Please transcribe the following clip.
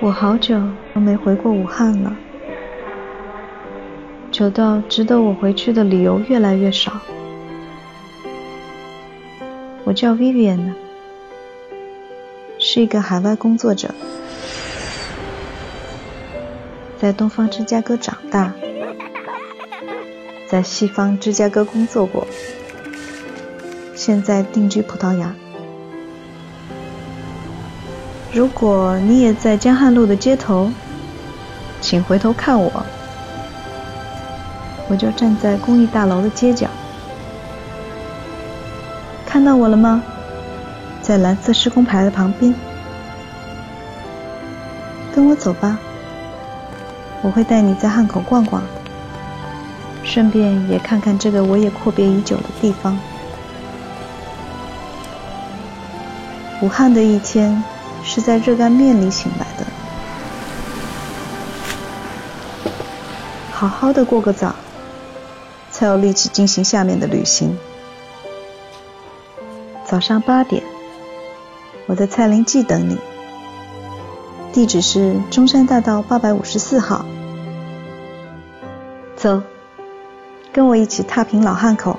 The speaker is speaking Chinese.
我好久都没回过武汉了，久到值得我回去的理由越来越少。我叫 Vivian，是一个海外工作者，在东方芝加哥长大，在西方芝加哥工作过，现在定居葡萄牙。如果你也在江汉路的街头，请回头看我，我就站在公寓大楼的街角，看到我了吗？在蓝色施工牌的旁边，跟我走吧，我会带你在汉口逛逛，顺便也看看这个我也阔别已久的地方。武汉的一天。是在热干面里醒来的。好好的过个早，才有力气进行下面的旅行。早上八点，我在蔡林记等你，地址是中山大道八百五十四号。走，跟我一起踏平老汉口。